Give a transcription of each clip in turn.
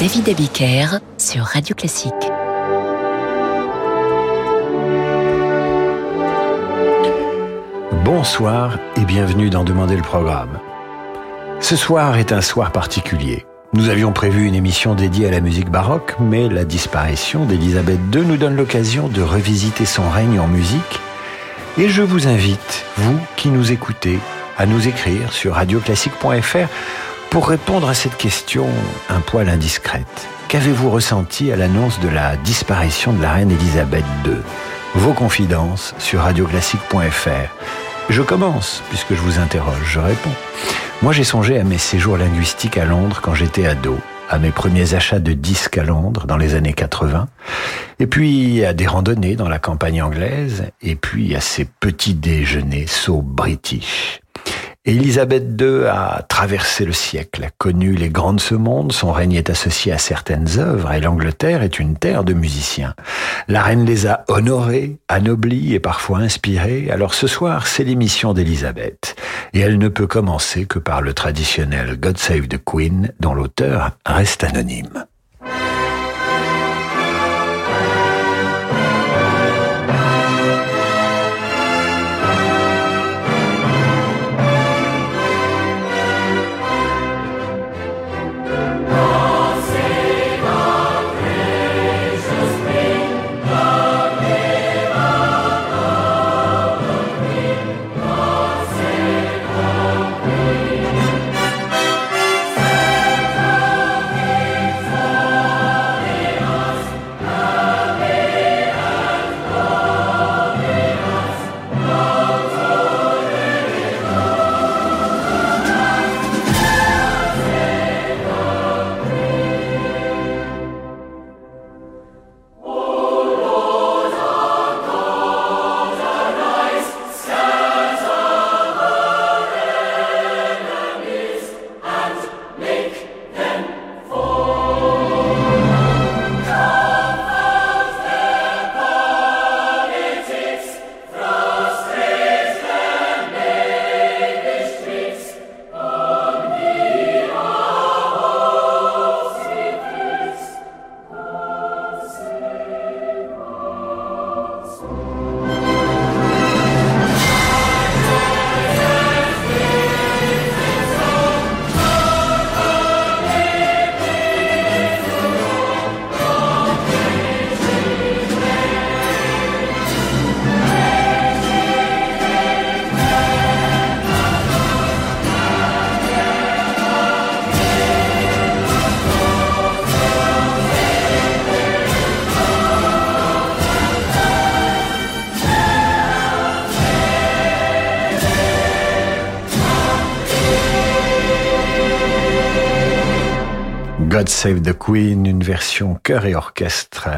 David Abiker sur Radio Classique. Bonsoir et bienvenue dans Demander le programme. Ce soir est un soir particulier. Nous avions prévu une émission dédiée à la musique baroque, mais la disparition d'Élisabeth II nous donne l'occasion de revisiter son règne en musique. Et je vous invite, vous qui nous écoutez, à nous écrire sur radioclassique.fr pour répondre à cette question un poil indiscrète. Qu'avez-vous ressenti à l'annonce de la disparition de la reine Élisabeth II Vos confidences sur radioclassique.fr. Je commence, puisque je vous interroge, je réponds. Moi, j'ai songé à mes séjours linguistiques à Londres quand j'étais ado, à mes premiers achats de disques à Londres dans les années 80, et puis à des randonnées dans la campagne anglaise, et puis à ces petits déjeuners so british. Élisabeth II a traversé le siècle, a connu les grands de ce monde, son règne est associé à certaines œuvres et l'Angleterre est une terre de musiciens. La reine les a honorés, anoblis et parfois inspirés, alors ce soir c'est l'émission d'Élisabeth. Et elle ne peut commencer que par le traditionnel God Save the Queen dont l'auteur reste anonyme. God Save the Queen, une version chœur et orchestre.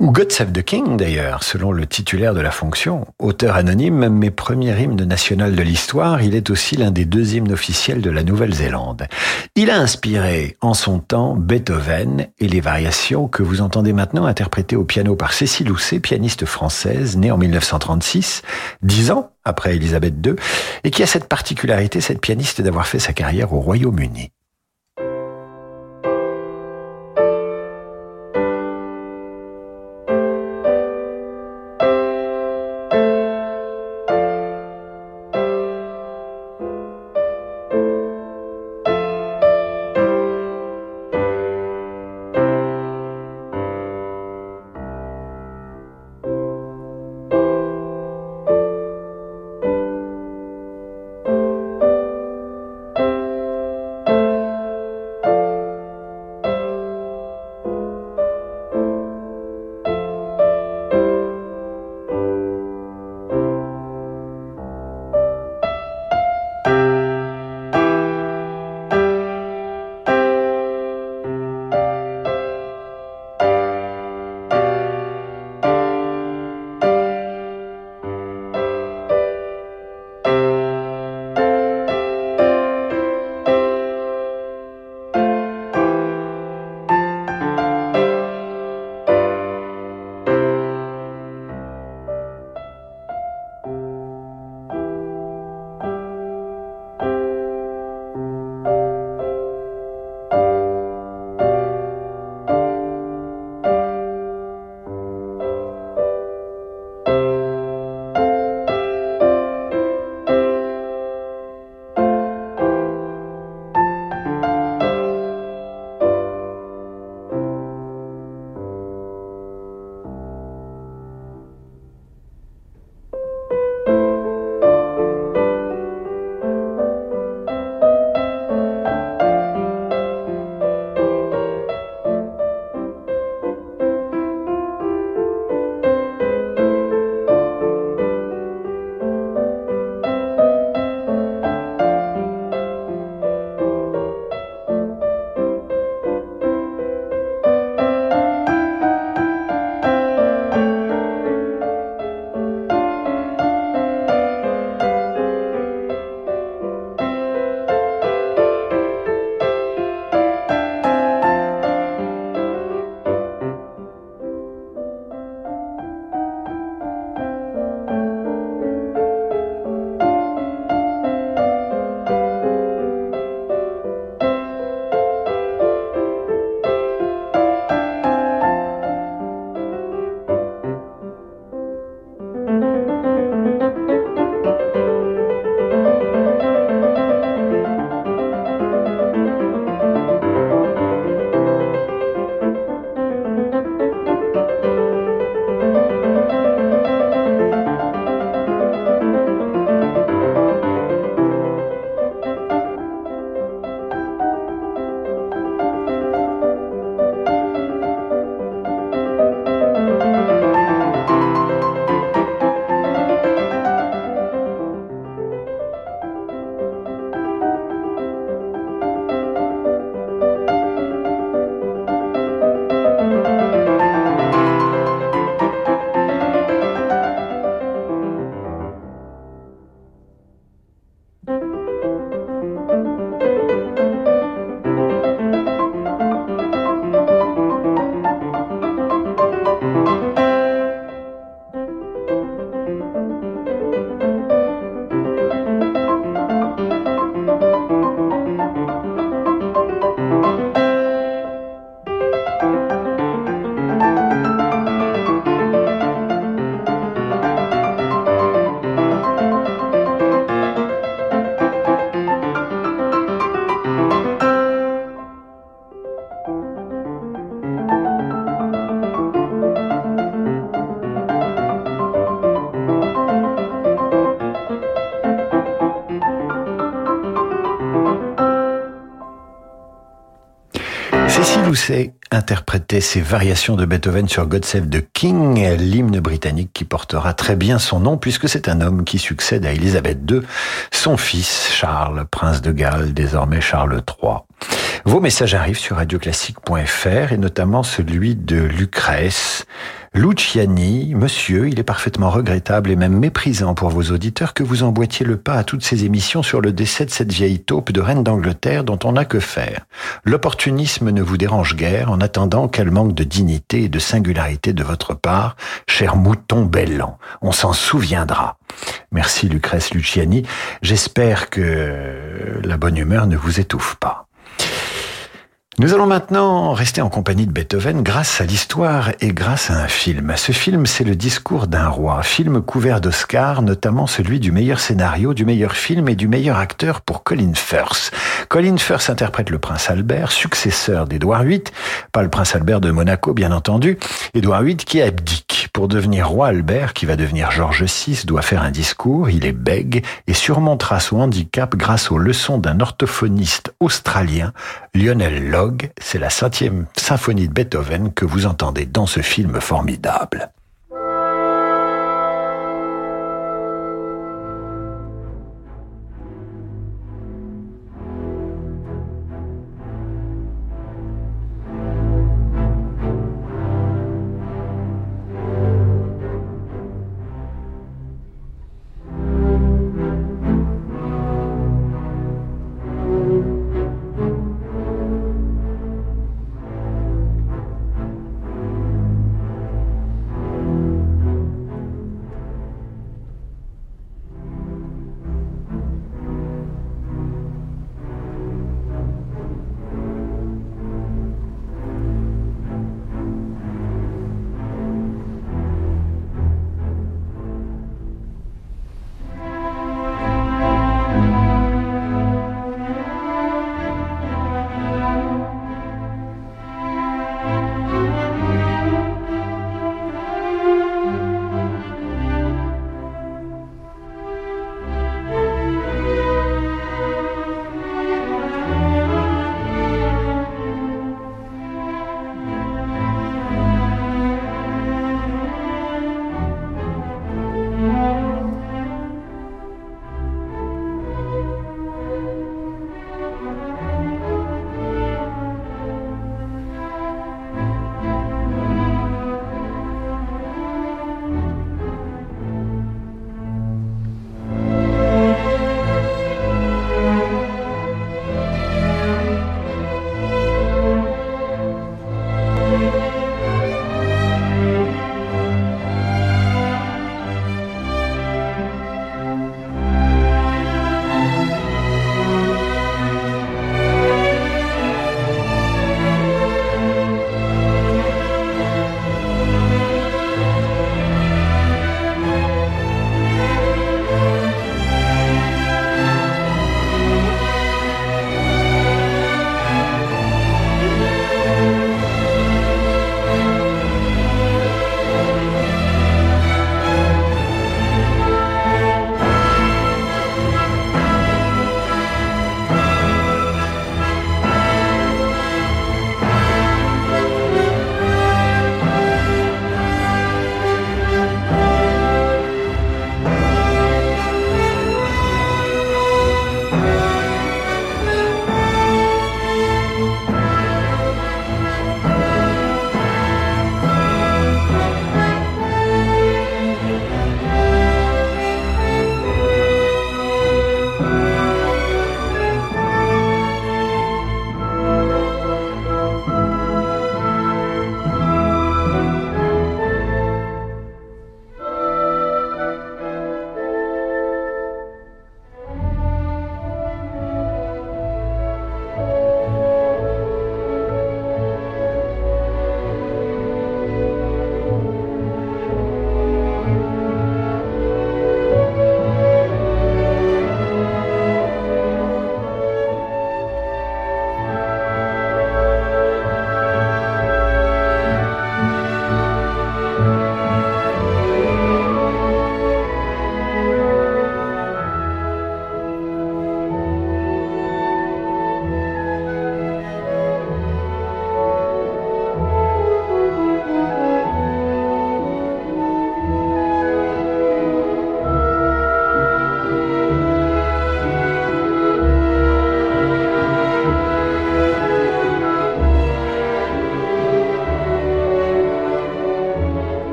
Ou God Save the King d'ailleurs, selon le titulaire de la fonction. Auteur anonyme, mais premier hymne national de l'histoire, il est aussi l'un des deux hymnes officiels de la Nouvelle-Zélande. Il a inspiré en son temps Beethoven et les variations que vous entendez maintenant interprétées au piano par Cécile Housset, pianiste française, née en 1936, dix ans après Elisabeth II, et qui a cette particularité, cette pianiste, d'avoir fait sa carrière au Royaume-Uni. Interprétait ses variations de Beethoven sur God the King, l'hymne britannique qui portera très bien son nom puisque c'est un homme qui succède à Élisabeth II, son fils Charles, prince de Galles, désormais Charles III. Vos messages arrivent sur radioclassique.fr et notamment celui de Lucrèce. Luciani, monsieur, il est parfaitement regrettable et même méprisant pour vos auditeurs que vous emboîtiez le pas à toutes ces émissions sur le décès de cette vieille taupe de reine d'Angleterre dont on n'a que faire. L'opportunisme ne vous dérange guère en attendant qu'elle manque de dignité et de singularité de votre part, cher mouton bellan. On s'en souviendra. Merci Lucrèce Luciani. J'espère que la bonne humeur ne vous étouffe pas. Nous allons maintenant rester en compagnie de Beethoven grâce à l'histoire et grâce à un film. Ce film, c'est le discours d'un roi, film couvert d'Oscars, notamment celui du meilleur scénario, du meilleur film et du meilleur acteur pour Colin Firth. Colin Firth interprète le prince Albert, successeur d'Édouard VIII, pas le prince Albert de Monaco bien entendu, Édouard VIII qui abdique pour devenir roi Albert, qui va devenir George VI, doit faire un discours, il est bègue et surmontera son handicap grâce aux leçons d'un orthophoniste australien, Lionel C'est la cinquième symphonie de Beethoven que vous entendez dans ce film formidable.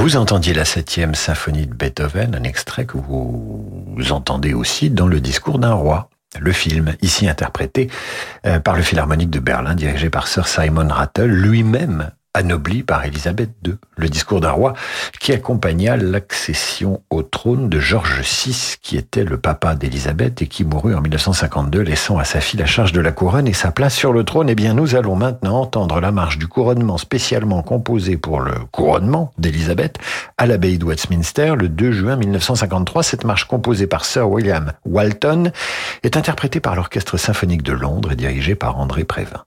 Vous entendiez la septième symphonie de Beethoven, un extrait que vous entendez aussi dans le discours d'un roi. Le film, ici interprété euh, par le Philharmonique de Berlin, dirigé par Sir Simon Rattle, lui-même anobli par Élisabeth II, le discours d'un roi qui accompagna l'accession au trône de George VI, qui était le papa d'Élisabeth et qui mourut en 1952, laissant à sa fille la charge de la couronne et sa place sur le trône. Eh bien, nous allons maintenant entendre la marche du couronnement spécialement composée pour le couronnement d'Élisabeth à l'abbaye de Westminster le 2 juin 1953. Cette marche composée par Sir William Walton est interprétée par l'Orchestre symphonique de Londres et dirigée par André Prévin.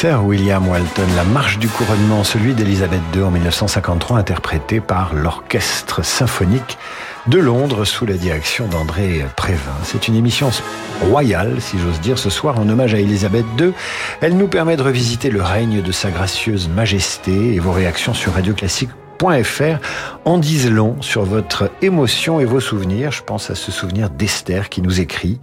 Sir William Walton, la marche du couronnement, celui d'Elisabeth II en 1953, interprété par l'Orchestre symphonique de Londres sous la direction d'André Prévin. C'est une émission royale, si j'ose dire, ce soir en hommage à Elisabeth II. Elle nous permet de revisiter le règne de sa gracieuse majesté et vos réactions sur Radio Classique radio-classique.fr en disent long sur votre émotion et vos souvenirs. Je pense à ce souvenir d'Esther qui nous écrit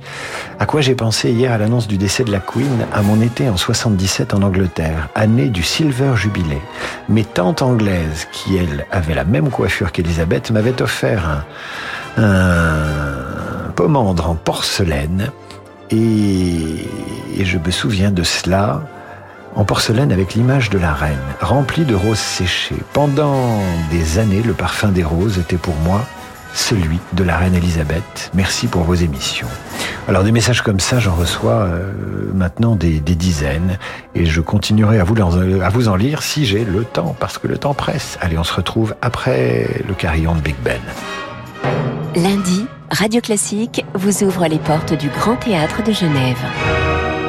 À quoi j'ai pensé hier à l'annonce du décès de la Queen à mon été en 77 en Angleterre, année du Silver Jubilee. Mes tantes anglaises, qui elles avaient la même coiffure qu'Elisabeth, m'avaient offert un, un en porcelaine et je me souviens de cela en porcelaine avec l'image de la reine, remplie de roses séchées. Pendant des années, le parfum des roses était pour moi celui de la reine Elisabeth. Merci pour vos émissions. Alors des messages comme ça, j'en reçois euh, maintenant des, dizaines et je continuerai à vous, à vous en lire si j'ai le temps, parce que le temps presse. Allez, on se retrouve après le carillon de Big Ben. Lundi, Radio Classique vous ouvre les portes du Grand Théâtre de Genève.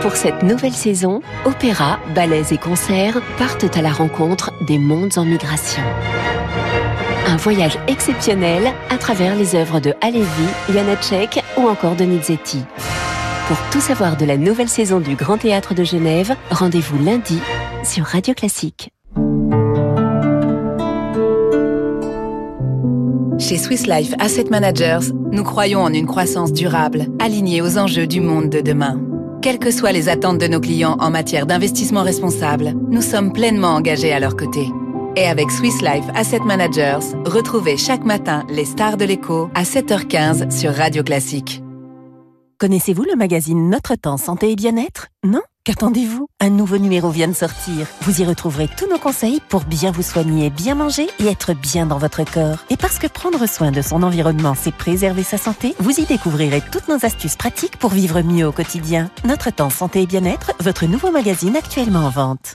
Pour cette nouvelle saison, opéra, ballets et concerts partent à la rencontre des mondes en migration. Voyage exceptionnel à travers les œuvres de Halévy, Janacek ou encore de Nizetti. Pour tout savoir de la nouvelle saison du Grand Théâtre de Genève, rendez-vous lundi sur Radio Classique. Chez Swiss Life Asset Managers, nous croyons en une croissance durable, alignée aux enjeux du monde de demain. Quelles que soient les attentes de nos clients en matière d'investissement responsable, nous sommes pleinement engagés à leur côté. Et avec Swiss Life Asset Managers, retrouvez chaque matin les stars de l'écho à 7h15 sur Radio Classique. Connaissez-vous le magazine Notre Temps Santé et Bien-être? Non? Qu'attendez-vous? Un nouveau numéro vient de sortir. Vous y retrouverez tous nos conseils pour bien vous soigner, bien manger et être bien dans votre corps. Et parce que prendre soin de son environnement, c'est préserver sa santé, vous y découvrirez toutes nos astuces pratiques pour vivre mieux au quotidien. Notre Temps Santé et Bien-être, votre nouveau magazine actuellement en vente.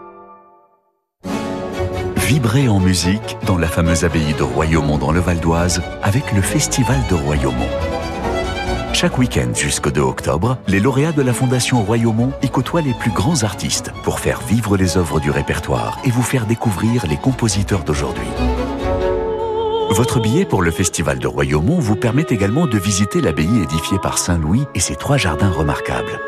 Vibrez en musique dans la fameuse abbaye de Royaumont dans le Val d'Oise avec le Festival de Royaumont. Chaque week-end jusqu'au 2 octobre, les lauréats de la Fondation Royaumont y côtoient les plus grands artistes pour faire vivre les œuvres du répertoire et vous faire découvrir les compositeurs d'aujourd'hui. Votre billet pour le Festival de Royaumont vous permet également de visiter l'abbaye édifiée par Saint Louis et ses trois jardins remarquables.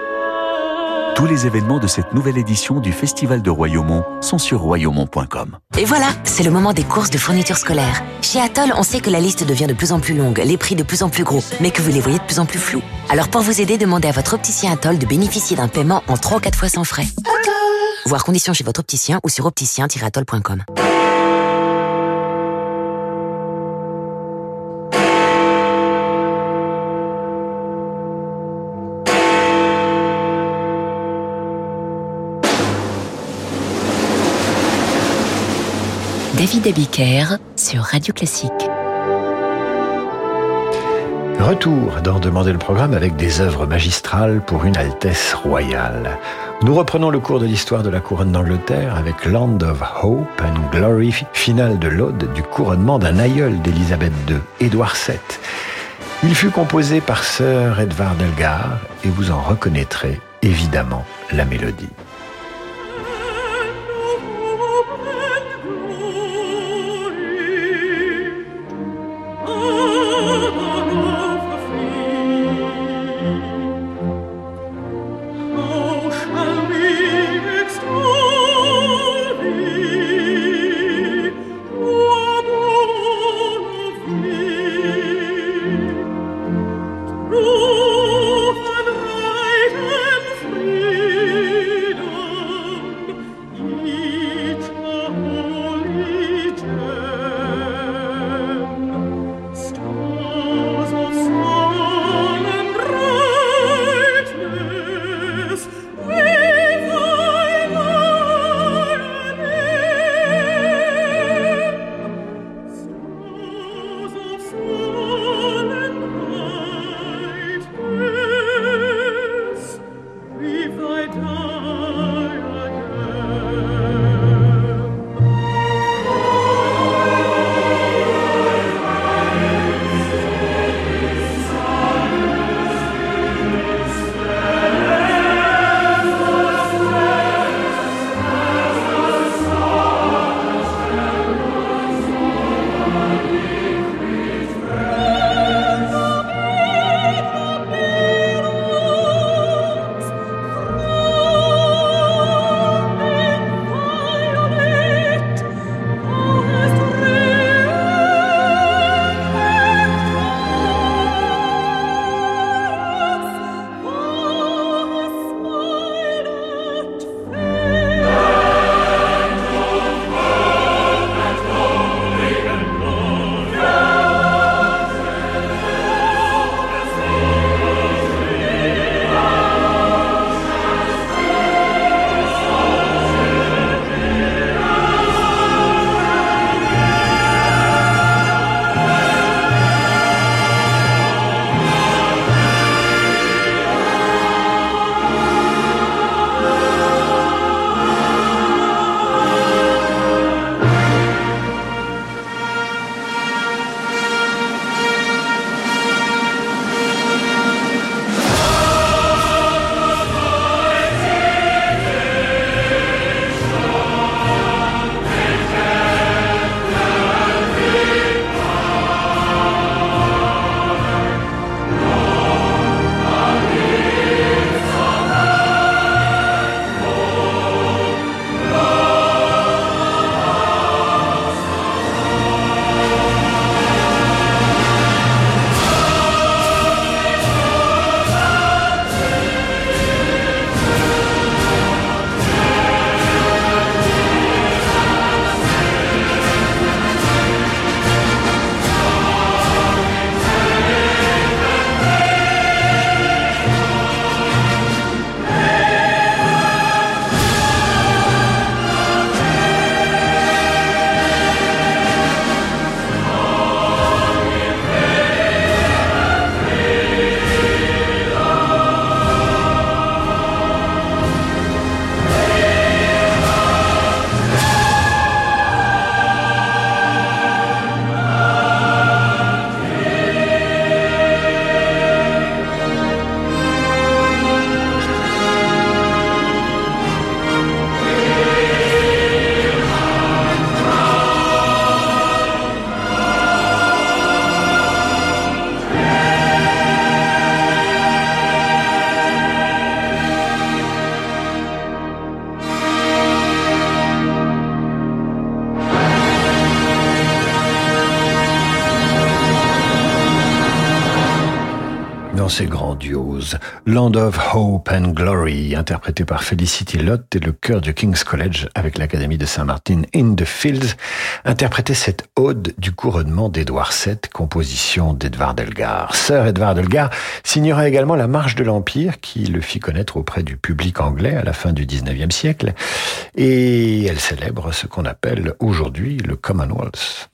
Tous les événements de cette nouvelle édition du Festival de Royaumont sont sur royaumont.com. Et voilà, c'est le moment des courses de fournitures scolaires. Chez Atoll, on sait que la liste devient de plus en plus longue, les prix de plus en plus gros, mais que vous les voyez de plus en plus flous. Alors pour vous aider, demandez à votre opticien Atoll de bénéficier d'un paiement en 3 ou 4 fois sans frais. Voir conditions chez votre opticien ou sur opticien-atoll.com. David Abiker sur Radio Classique. Retour dans Demander le programme avec des œuvres magistrales pour une Altesse royale. Nous reprenons le cours de l'histoire de la couronne d'Angleterre avec Land of Hope and Glory, finale de l'Aude du couronnement d'un aïeul d'Élisabeth II, Édouard VII. Il fut composé par Sir Edvard Elgar et vous en reconnaîtrez évidemment la mélodie. Dans ses grandioses. Land of Hope and Glory, interprété par Felicity Lott et le chœur du King's College avec l'Académie de Saint-Martin in the Fields, interprétait cette ode du couronnement d'Édouard VII, composition d'Edvard Elgar. Sir Edvard Elgar signera également la Marche de l'Empire qui le fit connaître auprès du public anglais à la fin du XIXe siècle et elle célèbre ce qu'on appelle aujourd'hui le Commonwealth.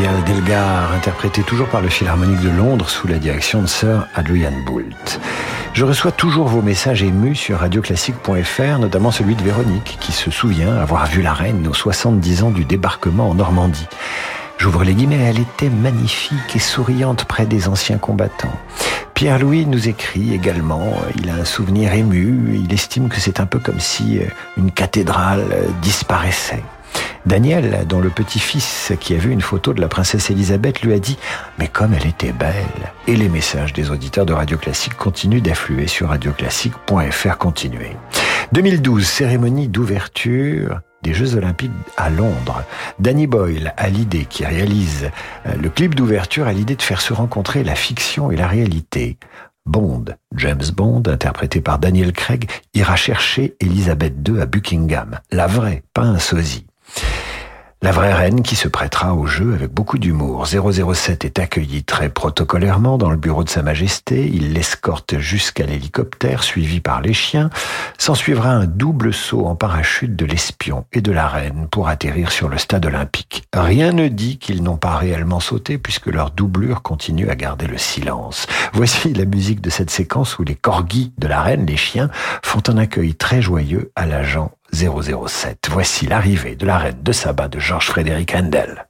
Impériale d'Elgar, interprétée toujours par le Philharmonique de Londres sous la direction de Sir Adrian Boult. Je reçois toujours vos messages émus sur radioclassique.fr, notamment celui de Véronique, qui se souvient avoir vu la reine aux 70 ans du débarquement en Normandie. J'ouvre les guillemets, elle était magnifique et souriante près des anciens combattants. Pierre-Louis nous écrit également, il a un souvenir ému, il estime que c'est un peu comme si euh, une cathédrale euh, disparaissait. Daniel, dont le petit-fils qui a vu une photo de la princesse Elisabeth, lui a dit Mais comme elle était belle Et les messages des auditeurs de Radio Classique continuent d'affluer sur radioclassique.fr continuer. 2012, cérémonie d'ouverture des Jeux Olympiques à Londres. Danny Boyle a l'idée, qui réalise euh, le clip d'ouverture, a l'idée de faire se rencontrer la fiction et la réalité. Bond, James Bond, interprété par Daniel Craig, ira chercher Elisabeth II à Buckingham. La vraie, pas un sosie. La vraie reine qui se prêtera au jeu avec beaucoup d'humour. 007 est accueilli très protocolairement dans le bureau de Sa Majesté. Il l'escorte jusqu'à l'hélicoptère, suivi par les chiens. S'en suivra un double saut en parachute de l'espion et de la reine pour atterrir sur le stade olympique. Rien ne dit qu'ils n'ont pas réellement sauté puisque leur doublure continue à garder le silence. Voici la musique de cette séquence où les corgis de la reine, les chiens, font un accueil très joyeux à l'agent 007. Voici l'arrivée de la reine de Saba de Georges Frédéric Handel.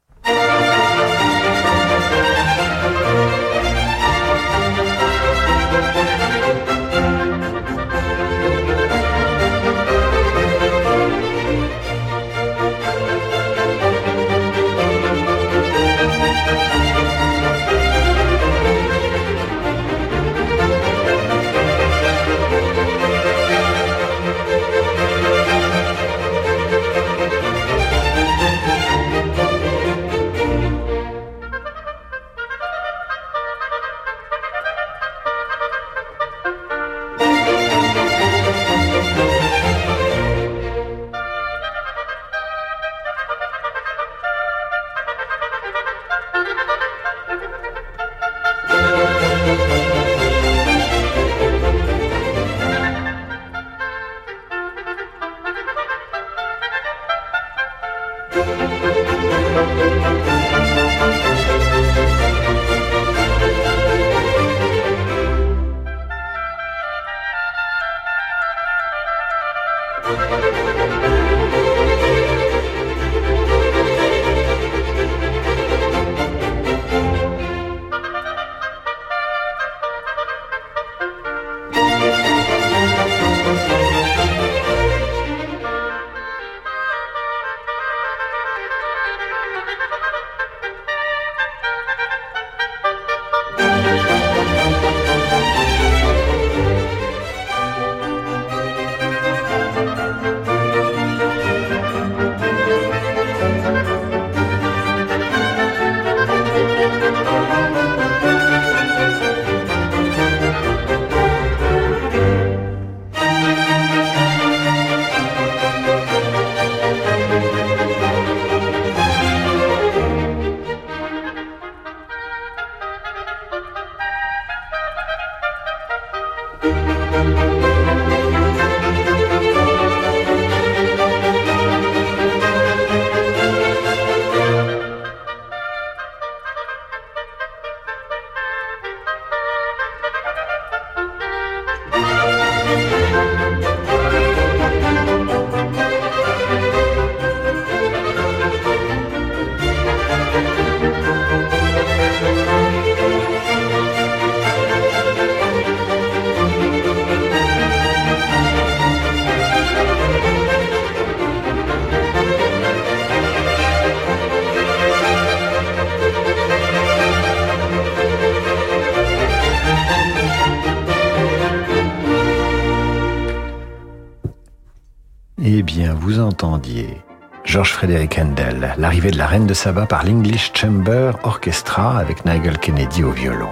Frédéric Handel, l'arrivée de la Reine de Saba par l'English Chamber Orchestra avec Nigel Kennedy au violon.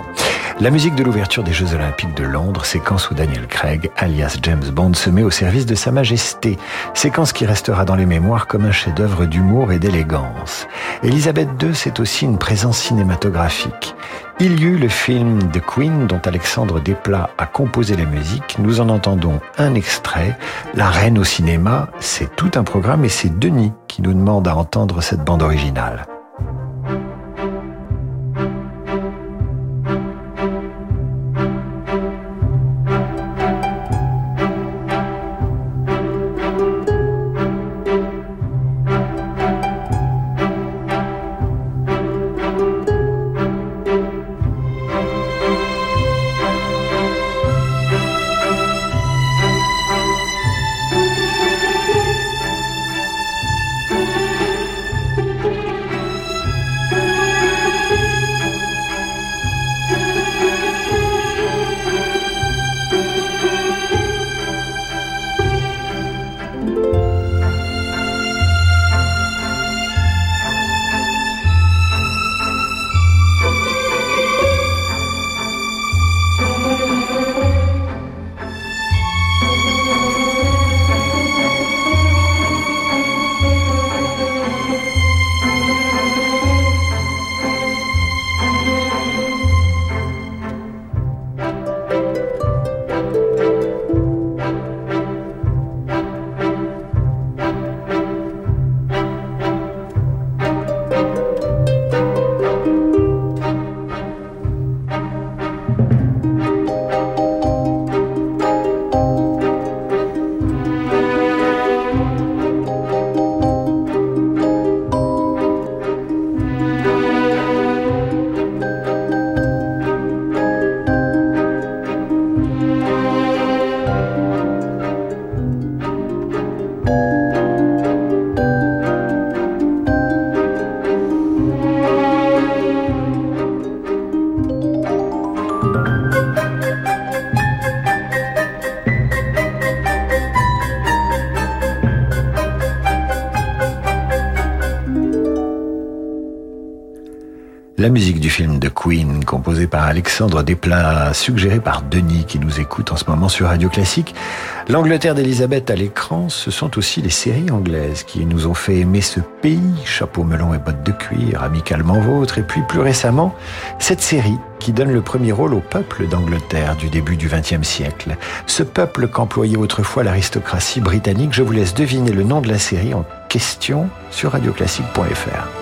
La musique de l'ouverture des Jeux Olympiques de Londres, séquence où Daniel Craig, alias James Bond, se met au service de Sa Majesté, séquence qui restera dans les mémoires comme un chef-d'œuvre d'humour et d'élégance. Elisabeth II, c'est aussi une présence cinématographique. Il y eut le film The Queen dont Alexandre Desplat a composé la musique. Nous en entendons un extrait. La Reine au cinéma, c'est tout un programme et c'est Denis qui nous demande à entendre cette bande originale. Alexandre Desplat, suggérée par Denis, qui nous écoute en ce moment sur Radio Classique. L'Angleterre d'Elisabeth à l'écran, ce sont aussi les séries anglaises qui nous ont fait aimer ce pays, chapeau melon et bottes de cuir, amicalement vôtre, et puis plus récemment, cette série qui donne le premier rôle au peuple d'Angleterre du début du XXe siècle. Ce peuple qu'employait autrefois l'aristocratie britannique, je vous laisse deviner le nom de la série en question sur radioclassique.fr.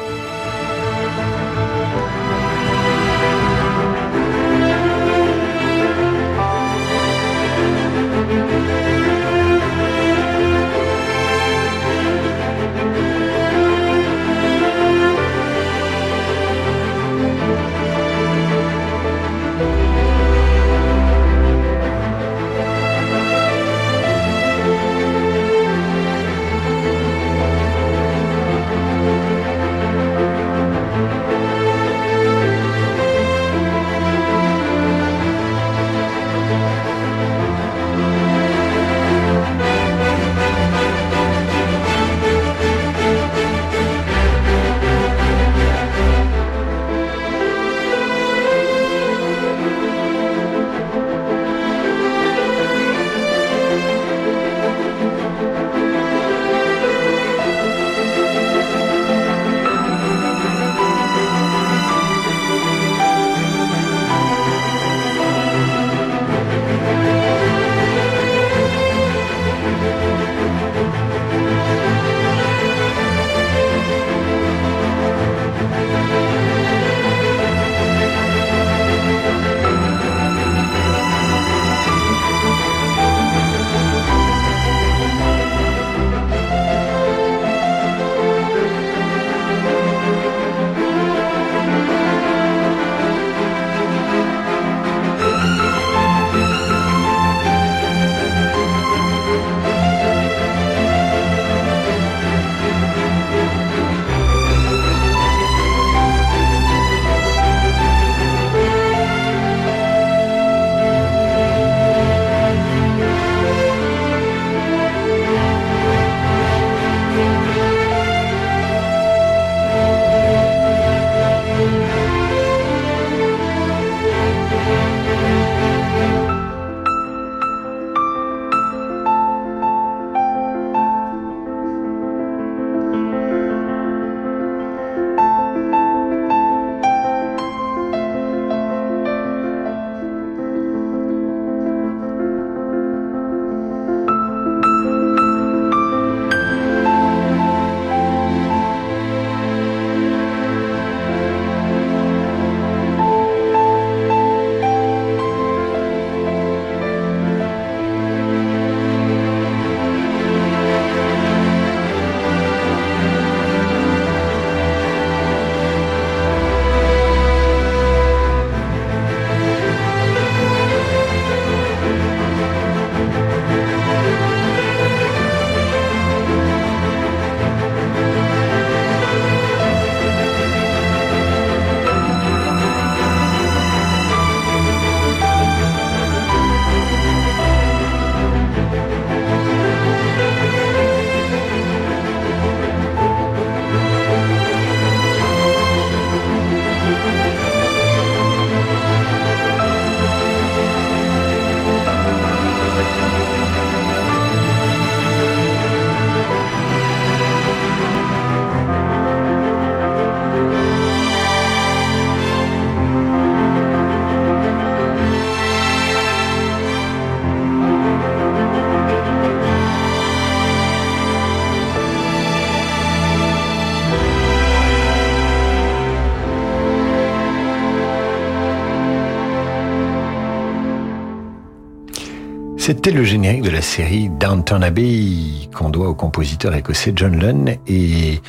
C'était le générique de la série Downton Abbey qu'on doit au compositeur écossais John Lunn et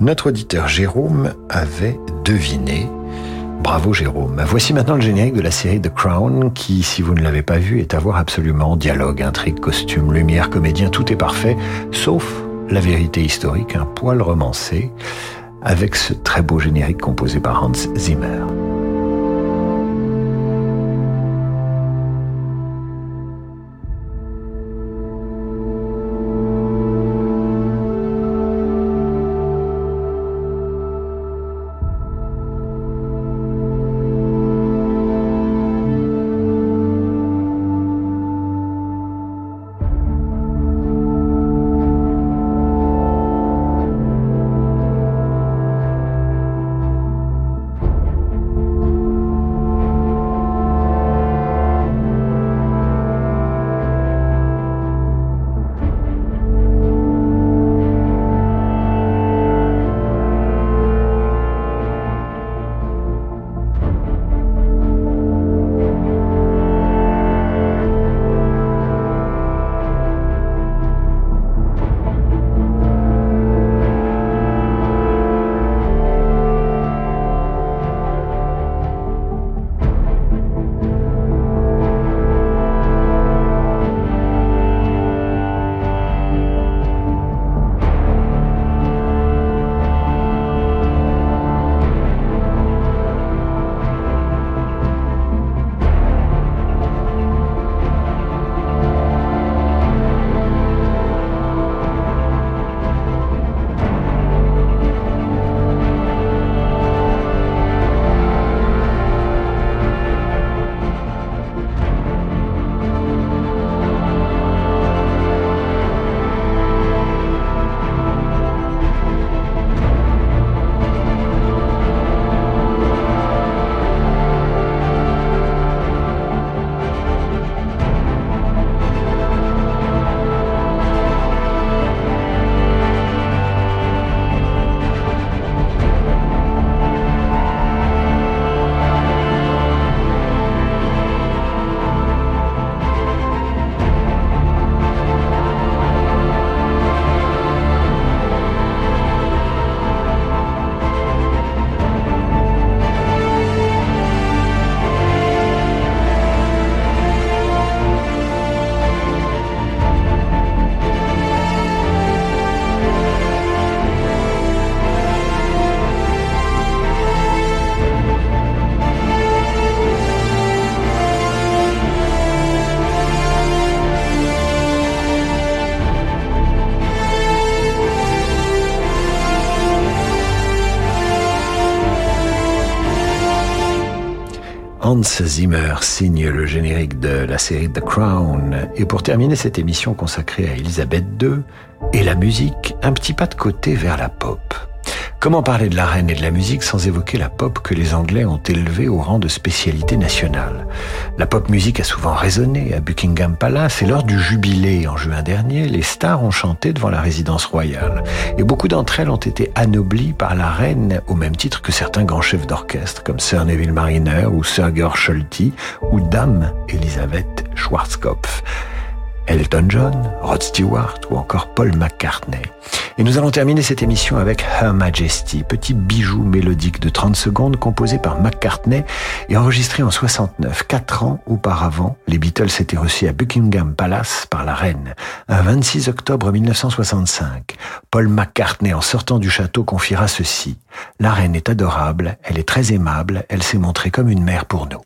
notre auditeur Jérôme avait deviné. Bravo Jérôme. Voici maintenant le générique de la série The Crown qui, si vous ne l'avez pas vu, est à voir absolument. Dialogue, intrigue, costume, lumière, comédien, tout est parfait, sauf la vérité historique, un poil romancé, avec ce très beau générique composé par Hans Zimmer. Zimmer signe le générique de la série The Crown. Et pour terminer cette émission consacrée à Elisabeth II et la musique, un petit pas de côté vers la pop. Comment parler de la reine et de la musique sans évoquer la pop que les Anglais ont élevée au rang de spécialité nationale? La pop musique a souvent résonné à Buckingham Palace et lors du jubilé en juin dernier, les stars ont chanté devant la résidence royale. Et beaucoup d'entre elles ont été anoblies par la reine au même titre que certains grands chefs d'orchestre comme Sir Neville Mariner ou Sir Scholti ou Dame Elisabeth Schwarzkopf. Elton John, Rod Stewart ou encore Paul McCartney. Et nous allons terminer cette émission avec Her Majesty, petit bijou mélodique de 30 secondes composé par McCartney et enregistré en 69. Quatre ans auparavant, les Beatles étaient reçus à Buckingham Palace par la reine. Un 26 octobre 1965, Paul McCartney, en sortant du château, confiera ceci. La reine est adorable, elle est très aimable, elle s'est montrée comme une mère pour nous.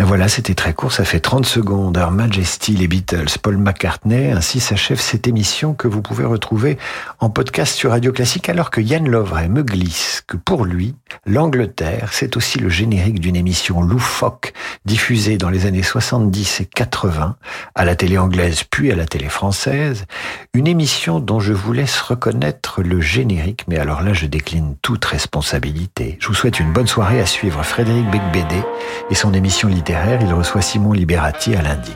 Voilà, c'était très court, ça fait 30 secondes. Her Majesty, les Beatles, Paul McCartney, ainsi s'achève cette émission que vous pouvez retrouver en podcast sur Radio Classique alors que Yann Lovray me glisse que pour lui, l'Angleterre, c'est aussi le générique d'une émission loufoque diffusée dans les années 70 et 80 à la télé anglaise puis à la télé française. Une émission dont je vous laisse reconnaître le générique, mais alors là je décline toute responsabilité. Je vous souhaite une bonne soirée à suivre Frédéric Becbédé et son émission littéraire il reçoit Simon Liberati à lundi.